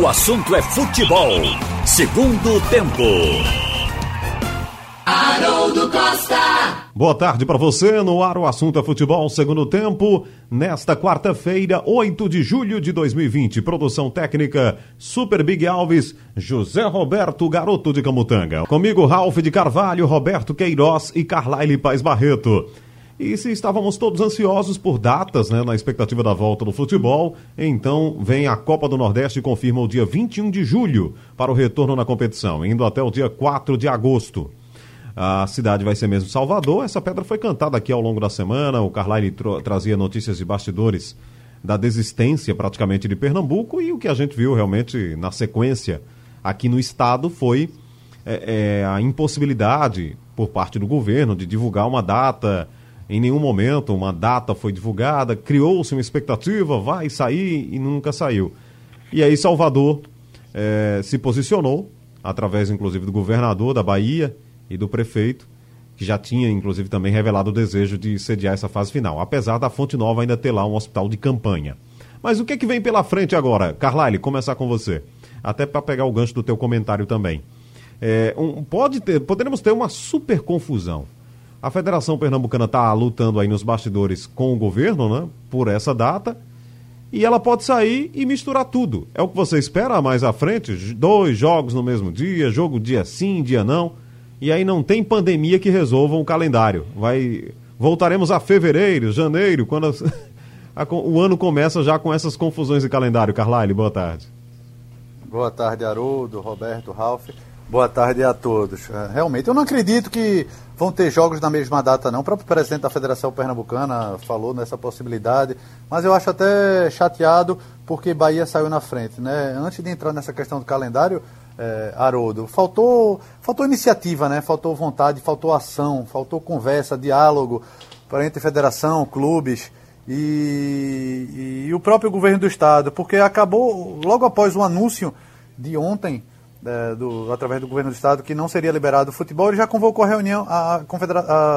O assunto é futebol. Segundo tempo. Haroldo Costa. Boa tarde para você. No ar o assunto é futebol, segundo tempo. Nesta quarta-feira, 8 de julho de 2020. Produção técnica Super Big Alves, José Roberto Garoto de Camutanga. Comigo, Ralph de Carvalho, Roberto Queiroz e Carlaile Paz Barreto. E se estávamos todos ansiosos por datas, né, na expectativa da volta do futebol, então vem a Copa do Nordeste e confirma o dia 21 de julho para o retorno na competição, indo até o dia 4 de agosto. A cidade vai ser mesmo Salvador. Essa pedra foi cantada aqui ao longo da semana. O Carlyle trazia notícias de bastidores da desistência praticamente de Pernambuco e o que a gente viu realmente na sequência aqui no estado foi é, é, a impossibilidade por parte do governo de divulgar uma data em nenhum momento uma data foi divulgada, criou-se uma expectativa, vai sair e nunca saiu. E aí Salvador é, se posicionou, através inclusive do governador da Bahia e do prefeito, que já tinha inclusive também revelado o desejo de sediar essa fase final, apesar da Fonte Nova ainda ter lá um hospital de campanha. Mas o que, é que vem pela frente agora? Carlyle, começar com você. Até para pegar o gancho do teu comentário também. É, um, pode ter, poderemos ter uma super confusão a Federação Pernambucana está lutando aí nos bastidores com o governo, né? Por essa data. E ela pode sair e misturar tudo. É o que você espera mais à frente? Dois jogos no mesmo dia, jogo dia sim, dia não. E aí não tem pandemia que resolva o calendário. Vai voltaremos a fevereiro, janeiro, quando a, o ano começa já com essas confusões de calendário. Carlyle, boa tarde. Boa tarde, Haroldo, Roberto, Ralf. Boa tarde a todos. É, realmente, eu não acredito que vão ter jogos na mesma data, não. O próprio presidente da Federação Pernambucana falou nessa possibilidade, mas eu acho até chateado porque Bahia saiu na frente. Né? Antes de entrar nessa questão do calendário, é, Haroldo, faltou, faltou iniciativa, né? faltou vontade, faltou ação, faltou conversa, diálogo entre federação, clubes. E, e, e o próprio governo do estado, porque acabou logo após o anúncio de ontem é, do, através do governo do estado, que não seria liberado o futebol, ele já convocou a reunião, a,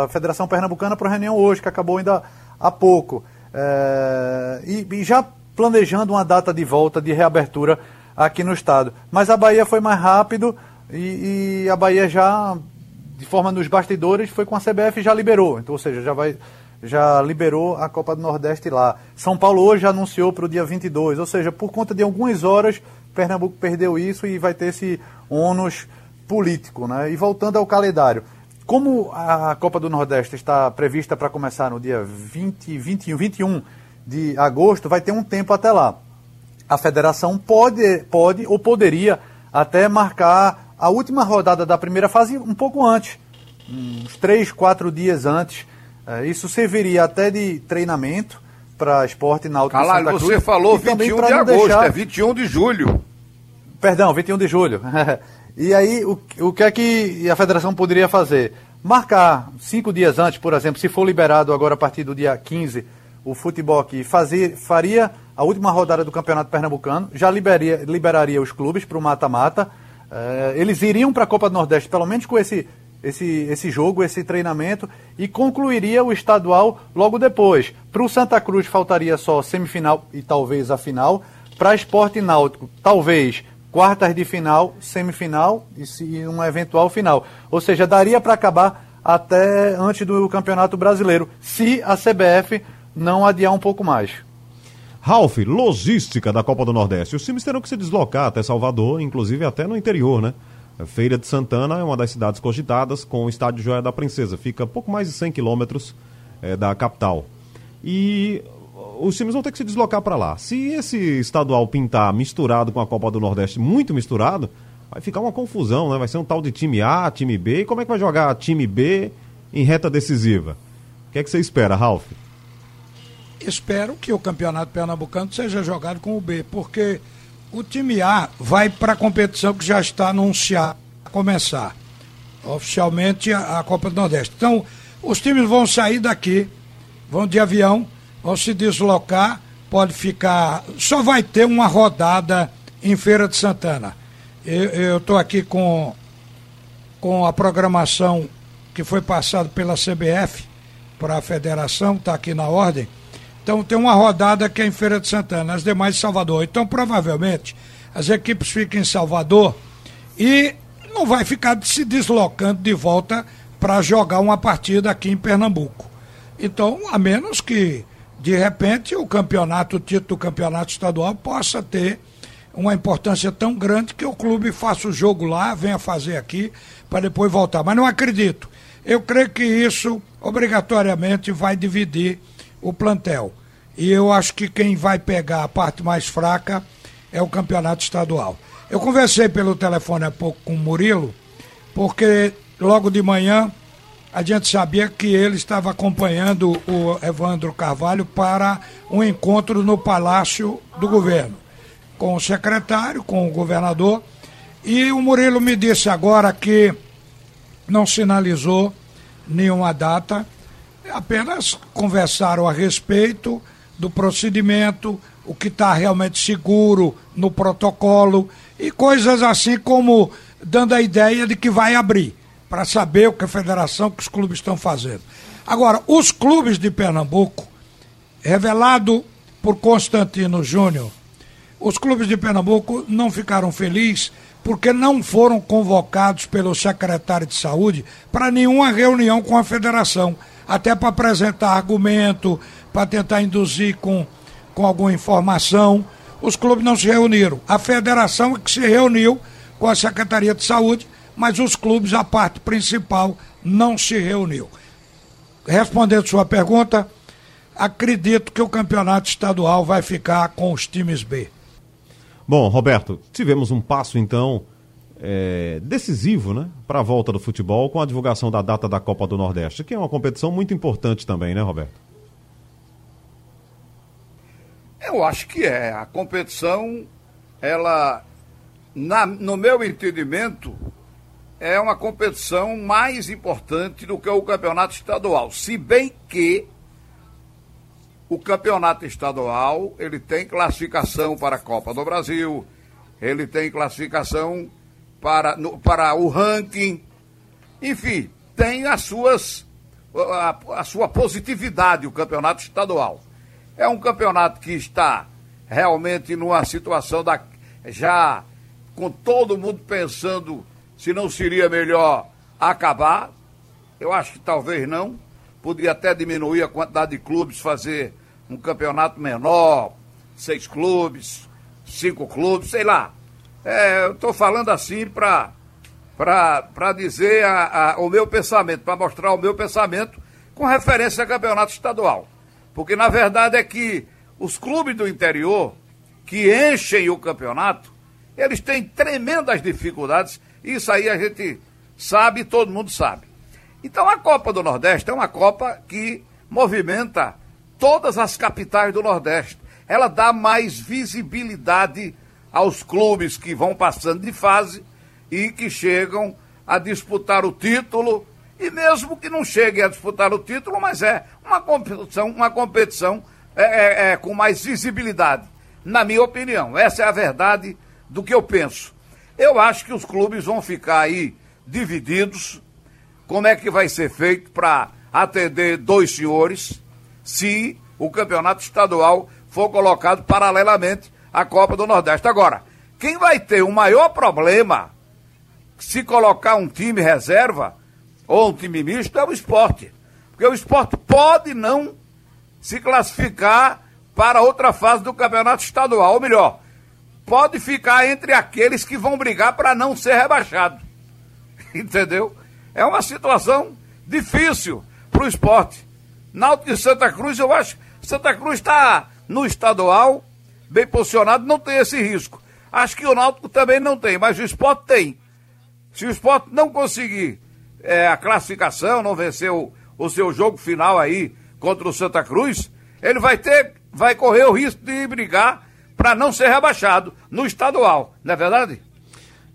a Federação Pernambucana para reunião hoje, que acabou ainda há pouco. É, e, e, já planejando uma data de volta, de reabertura aqui no estado. Mas a Bahia foi mais rápido e, e a Bahia já, de forma nos bastidores, foi com a CBF e já liberou. Então, ou seja, já vai já liberou a Copa do Nordeste lá. São Paulo hoje anunciou para o dia 22, ou seja, por conta de algumas horas Pernambuco perdeu isso e vai ter esse ônus político. Né? E voltando ao calendário, como a Copa do Nordeste está prevista para começar no dia 20, 21, 21 de agosto, vai ter um tempo até lá. A federação pode, pode ou poderia até marcar a última rodada da primeira fase um pouco antes, uns três, quatro dias antes. É, isso serviria até de treinamento para esporte náutico Caralho, Santa Cruz. você falou 21 de agosto, deixar... é 21 de julho. Perdão, 21 de julho. e aí, o, o que é que a federação poderia fazer? Marcar cinco dias antes, por exemplo, se for liberado agora a partir do dia 15 o futebol aqui, fazer, faria a última rodada do Campeonato Pernambucano, já liberaria, liberaria os clubes para o mata-mata. Uh, eles iriam para a Copa do Nordeste, pelo menos com esse esse, esse jogo, esse treinamento e concluiria o estadual logo depois. Para o Santa Cruz faltaria só semifinal e talvez a final. Para Esporte Náutico, talvez quartas de final, semifinal e, e uma eventual final. Ou seja, daria para acabar até antes do Campeonato Brasileiro, se a CBF não adiar um pouco mais. Ralf, logística da Copa do Nordeste. Os times terão que se deslocar até Salvador, inclusive até no interior, né? Feira de Santana é uma das cidades cogitadas com o estádio Joia da Princesa. Fica pouco mais de 100 quilômetros é, da capital. E os times vão ter que se deslocar para lá. Se esse estadual pintar misturado com a Copa do Nordeste, muito misturado, vai ficar uma confusão, né? Vai ser um tal de time A, time B. E como é que vai jogar time B em reta decisiva? O que é que você espera, Ralf? Espero que o campeonato pernambucano seja jogado com o B, porque o time A vai para a competição que já está anunciada a começar. Oficialmente a, Copa do Nordeste. Então, os times vão sair daqui, vão de avião, vão se deslocar, pode ficar. Só vai ter uma rodada em Feira de Santana. Eu estou aqui com, com a programação que foi passada pela CBF para a federação, está aqui na ordem. Então tem uma rodada que é em Feira de Santana, as demais em Salvador. Então provavelmente as equipes ficam em Salvador e não vai ficar se deslocando de volta para jogar uma partida aqui em Pernambuco. Então, a menos que, de repente, o campeonato, o título do campeonato estadual possa ter uma importância tão grande que o clube faça o jogo lá, venha fazer aqui, para depois voltar. Mas não acredito. Eu creio que isso obrigatoriamente vai dividir o plantel. E eu acho que quem vai pegar a parte mais fraca é o campeonato estadual. Eu conversei pelo telefone há pouco com o Murilo, porque logo de manhã a gente sabia que ele estava acompanhando o Evandro Carvalho para um encontro no Palácio do Governo, com o secretário, com o governador. E o Murilo me disse agora que não sinalizou nenhuma data, apenas conversaram a respeito do procedimento, o que está realmente seguro no protocolo e coisas assim como dando a ideia de que vai abrir, para saber o que a federação, que os clubes estão fazendo. Agora, os clubes de Pernambuco, revelado por Constantino Júnior, os clubes de Pernambuco não ficaram felizes porque não foram convocados pelo secretário de saúde para nenhuma reunião com a federação, até para apresentar argumento, para tentar induzir com, com alguma informação. Os clubes não se reuniram. A federação é que se reuniu com a Secretaria de Saúde, mas os clubes, a parte principal, não se reuniu. Respondendo sua pergunta, acredito que o campeonato estadual vai ficar com os times B. Bom, Roberto, tivemos um passo então é, decisivo né, para a volta do futebol com a divulgação da data da Copa do Nordeste, que é uma competição muito importante também, né, Roberto? Eu acho que é. A competição, ela, na, no meu entendimento, é uma competição mais importante do que o campeonato estadual. Se bem que o campeonato estadual, ele tem classificação para a Copa do Brasil, ele tem classificação para, no, para o ranking, enfim, tem as suas, a, a sua positividade o campeonato estadual. É um campeonato que está realmente numa situação da, já com todo mundo pensando se não seria melhor acabar. Eu acho que talvez não podia até diminuir a quantidade de clubes, fazer um campeonato menor, seis clubes, cinco clubes, sei lá. É, eu estou falando assim para para dizer a, a, o meu pensamento, para mostrar o meu pensamento com referência a campeonato estadual. Porque na verdade é que os clubes do interior que enchem o campeonato, eles têm tremendas dificuldades. Isso aí a gente sabe, todo mundo sabe. Então a Copa do Nordeste é uma Copa que movimenta todas as capitais do Nordeste. Ela dá mais visibilidade aos clubes que vão passando de fase e que chegam a disputar o título. E mesmo que não cheguem a disputar o título, mas é uma competição, uma competição é, é, é, com mais visibilidade. Na minha opinião, essa é a verdade do que eu penso. Eu acho que os clubes vão ficar aí divididos. Como é que vai ser feito para atender dois senhores se o campeonato estadual for colocado paralelamente à Copa do Nordeste? Agora, quem vai ter o maior problema se colocar um time reserva ou um time misto é o esporte. Porque o esporte pode não se classificar para outra fase do campeonato estadual. Ou melhor, pode ficar entre aqueles que vão brigar para não ser rebaixado. Entendeu? É uma situação difícil para o esporte. Náutico de Santa Cruz, eu acho Santa Cruz está no estadual, bem posicionado, não tem esse risco. Acho que o Náutico também não tem, mas o esporte tem. Se o esporte não conseguir é, a classificação, não vencer o, o seu jogo final aí contra o Santa Cruz, ele vai ter, vai correr o risco de brigar para não ser rebaixado no estadual, não é verdade?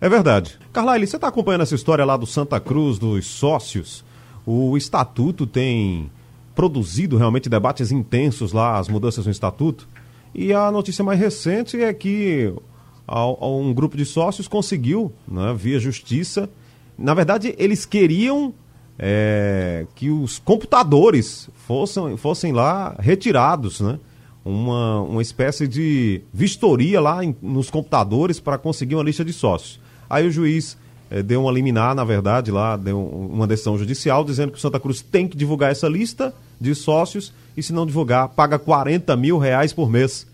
É verdade. Carlyle, você está acompanhando essa história lá do Santa Cruz, dos sócios? O estatuto tem produzido realmente debates intensos lá, as mudanças no estatuto. E a notícia mais recente é que um grupo de sócios conseguiu, né, via justiça. Na verdade, eles queriam é, que os computadores fossem, fossem lá retirados, né? uma, uma espécie de vistoria lá em, nos computadores para conseguir uma lista de sócios. Aí o juiz eh, deu uma liminar, na verdade, lá, deu uma decisão judicial dizendo que o Santa Cruz tem que divulgar essa lista de sócios e se não divulgar, paga 40 mil reais por mês.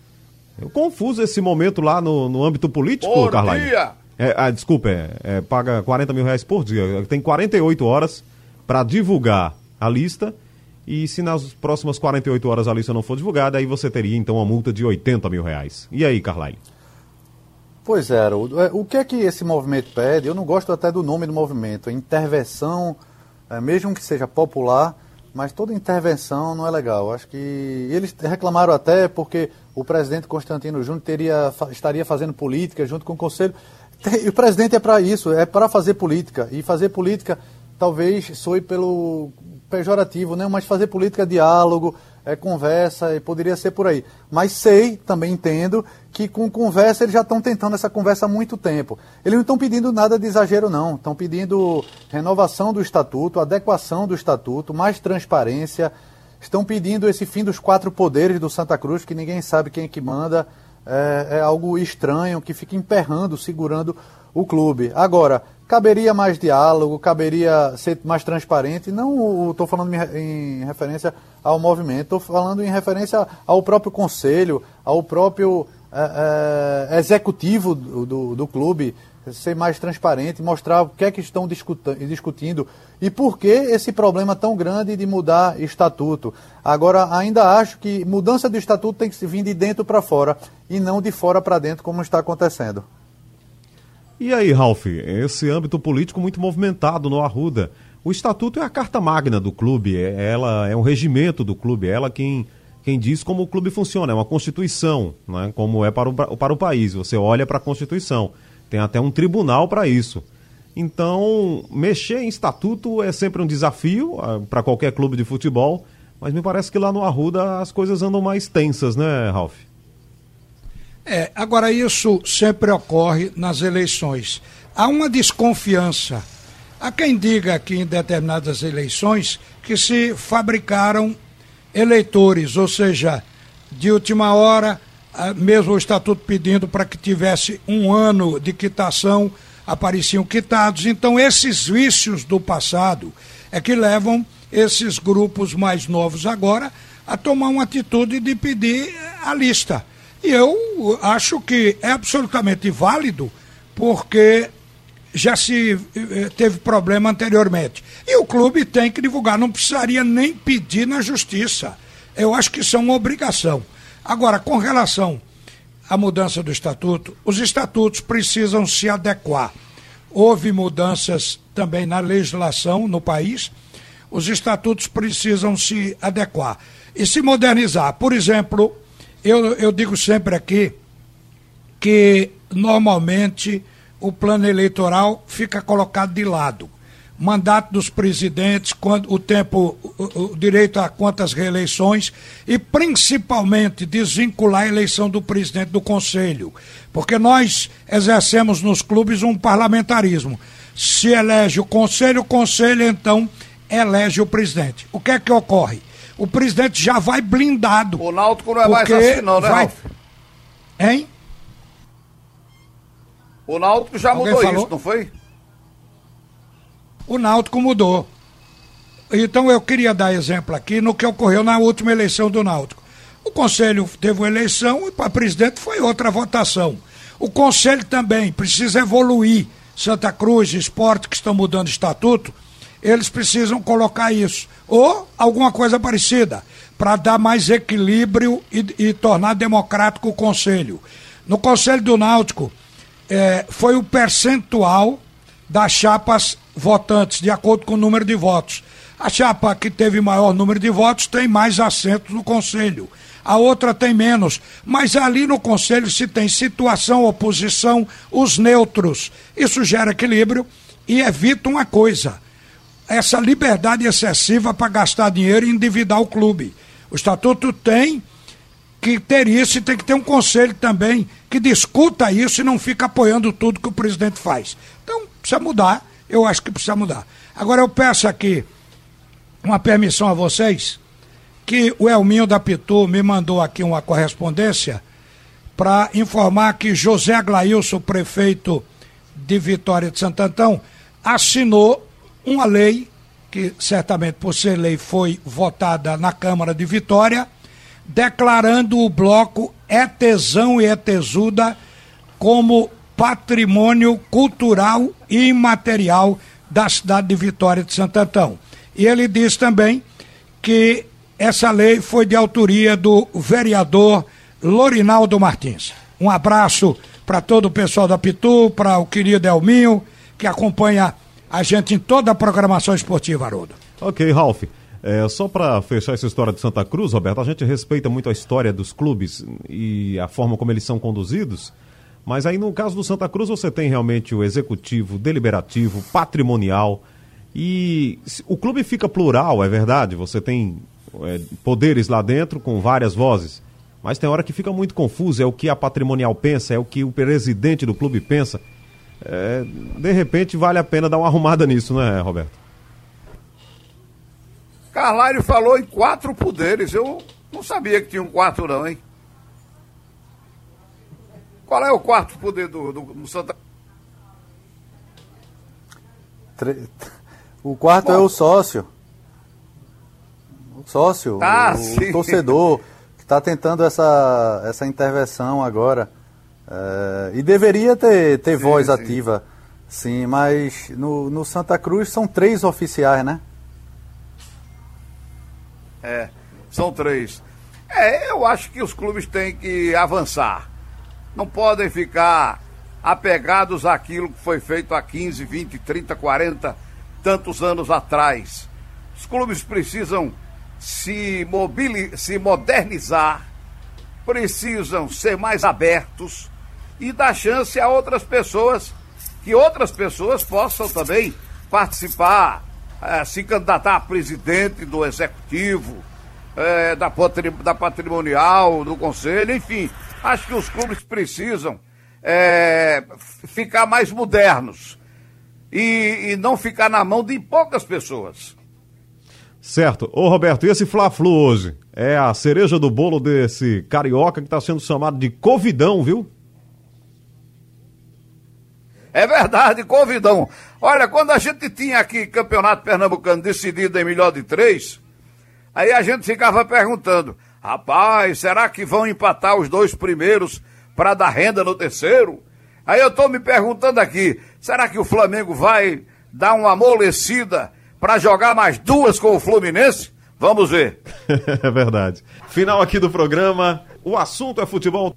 Eu confuso esse momento lá no, no âmbito político, Por Carlyle. dia! É, ah, desculpa, é, é, paga 40 mil reais por dia. Tem 48 horas para divulgar a lista. E se nas próximas 48 horas a lista não for divulgada, aí você teria então uma multa de 80 mil reais. E aí, Carlyle? Pois é, Haroldo. É, O que é que esse movimento pede? Eu não gosto até do nome do movimento. Intervenção, é, mesmo que seja popular, mas toda intervenção não é legal. Acho que eles reclamaram até porque o presidente Constantino Júnior teria, estaria fazendo política junto com o conselho. E o presidente é para isso, é para fazer política. E fazer política talvez soe pelo pejorativo, né? mas fazer política é diálogo, é conversa, e poderia ser por aí. Mas sei, também entendo, que com conversa eles já estão tentando essa conversa há muito tempo. Eles não estão pedindo nada de exagero, não. Estão pedindo renovação do estatuto, adequação do estatuto, mais transparência. Estão pedindo esse fim dos quatro poderes do Santa Cruz, que ninguém sabe quem é que manda. É, é algo estranho que fica emperrando, segurando o clube. Agora, caberia mais diálogo, caberia ser mais transparente. Não estou falando em re- em referência ao movimento, estou falando em referência ao próprio conselho, ao próprio é, é, executivo do, do, do clube ser mais transparente, mostrar o que é que estão discutindo e por que esse problema tão grande de mudar estatuto. Agora, ainda acho que mudança do estatuto tem que vir de dentro para fora e não de fora para dentro, como está acontecendo. E aí, Ralf, esse âmbito político muito movimentado no Arruda. O estatuto é a carta magna do clube, é, ela é um regimento do clube, é ela quem, quem diz como o clube funciona, é uma constituição, né, como é para o, para o país. Você olha para a Constituição, tem até um tribunal para isso. Então, mexer em estatuto é sempre um desafio para qualquer clube de futebol, mas me parece que lá no Arruda as coisas andam mais tensas, né, Ralf? É, agora isso sempre ocorre nas eleições. Há uma desconfiança. Há quem diga que em determinadas eleições que se fabricaram eleitores, ou seja, de última hora, ah, mesmo o estatuto pedindo para que tivesse um ano de quitação, apareciam quitados. Então, esses vícios do passado é que levam esses grupos mais novos agora a tomar uma atitude de pedir a lista. E eu acho que é absolutamente válido, porque já se eh, teve problema anteriormente. E o clube tem que divulgar, não precisaria nem pedir na justiça. Eu acho que isso é uma obrigação. Agora, com relação à mudança do estatuto, os estatutos precisam se adequar. Houve mudanças também na legislação no país, os estatutos precisam se adequar e se modernizar. Por exemplo, eu, eu digo sempre aqui que normalmente o plano eleitoral fica colocado de lado. Mandato dos presidentes, quando, o tempo, o, o direito a quantas reeleições e principalmente desvincular a eleição do presidente do conselho. Porque nós exercemos nos clubes um parlamentarismo. Se elege o conselho, o conselho então elege o presidente. O que é que ocorre? O presidente já vai blindado. O Náutico não é mais assim, não, né, vai... Ralf? Hein? O Náutico já Alguém mudou falou? isso, não foi? o Náutico mudou. Então eu queria dar exemplo aqui no que ocorreu na última eleição do Náutico. O Conselho teve uma eleição e para presidente foi outra votação. O Conselho também precisa evoluir. Santa Cruz, Esporte, que estão mudando estatuto, eles precisam colocar isso. Ou alguma coisa parecida, para dar mais equilíbrio e, e tornar democrático o Conselho. No Conselho do Náutico, eh, foi o percentual das chapas votantes, de acordo com o número de votos. A chapa que teve maior número de votos tem mais assentos no Conselho. A outra tem menos. Mas ali no Conselho se tem situação, oposição, os neutros. Isso gera equilíbrio e evita uma coisa: essa liberdade excessiva para gastar dinheiro e endividar o clube. O estatuto tem que ter isso e tem que ter um conselho também que discuta isso e não fica apoiando tudo que o presidente faz. Então, precisa mudar. Eu acho que precisa mudar. Agora, eu peço aqui uma permissão a vocês que o Elminho da Pitu me mandou aqui uma correspondência para informar que José Aglailson, prefeito de Vitória de Santo Antão, assinou uma lei, que certamente por ser lei foi votada na Câmara de Vitória, declarando o bloco Etesão e Etesuda como patrimônio cultural e imaterial da cidade de Vitória de Santo Antão. E ele diz também que essa lei foi de autoria do vereador Lorinaldo Martins. Um abraço para todo o pessoal da Pitu, para o querido Elminho, que acompanha a gente em toda a programação esportiva, Haroldo. Ok, Ralf. É, só para fechar essa história de Santa Cruz, Roberto, a gente respeita muito a história dos clubes e a forma como eles são conduzidos. Mas aí no caso do Santa Cruz você tem realmente o executivo, deliberativo, patrimonial e o clube fica plural, é verdade. Você tem é, poderes lá dentro com várias vozes, mas tem hora que fica muito confuso. É o que a patrimonial pensa, é o que o presidente do clube pensa. É, de repente vale a pena dar uma arrumada nisso, né, Roberto? Carlário falou em quatro poderes. Eu não sabia que tinha um quatro, não, hein? Qual é o quarto poder do, do, do Santa O quarto Bom, é o sócio. O sócio, tá, o, o torcedor, que está tentando essa, essa intervenção agora. É, e deveria ter, ter sim, voz sim. ativa, sim, mas no, no Santa Cruz são três oficiais, né? É, são três. É, eu acho que os clubes têm que avançar não podem ficar apegados àquilo que foi feito há 15, 20, 30, 40, tantos anos atrás. Os clubes precisam se, mobili se modernizar, precisam ser mais abertos e dar chance a outras pessoas, que outras pessoas possam também participar, eh, se candidatar a presidente do executivo, eh, da, da patrimonial, do conselho, enfim, Acho que os clubes precisam é, ficar mais modernos e, e, não ficar na mão de poucas pessoas. Certo. Ô Roberto, e esse Fla-Flu hoje? É a cereja do bolo desse carioca que está sendo chamado de Covidão, viu? É verdade, Covidão. Olha, quando a gente tinha aqui campeonato pernambucano decidido em melhor de três, aí a gente ficava perguntando: Rapaz, será que vão empatar os dois primeiros para dar renda no terceiro? Aí eu estou me perguntando aqui, será que o Flamengo vai dar uma amolecida para jogar mais duas com o Fluminense? Vamos ver. é verdade. Final aqui do programa. O assunto é futebol.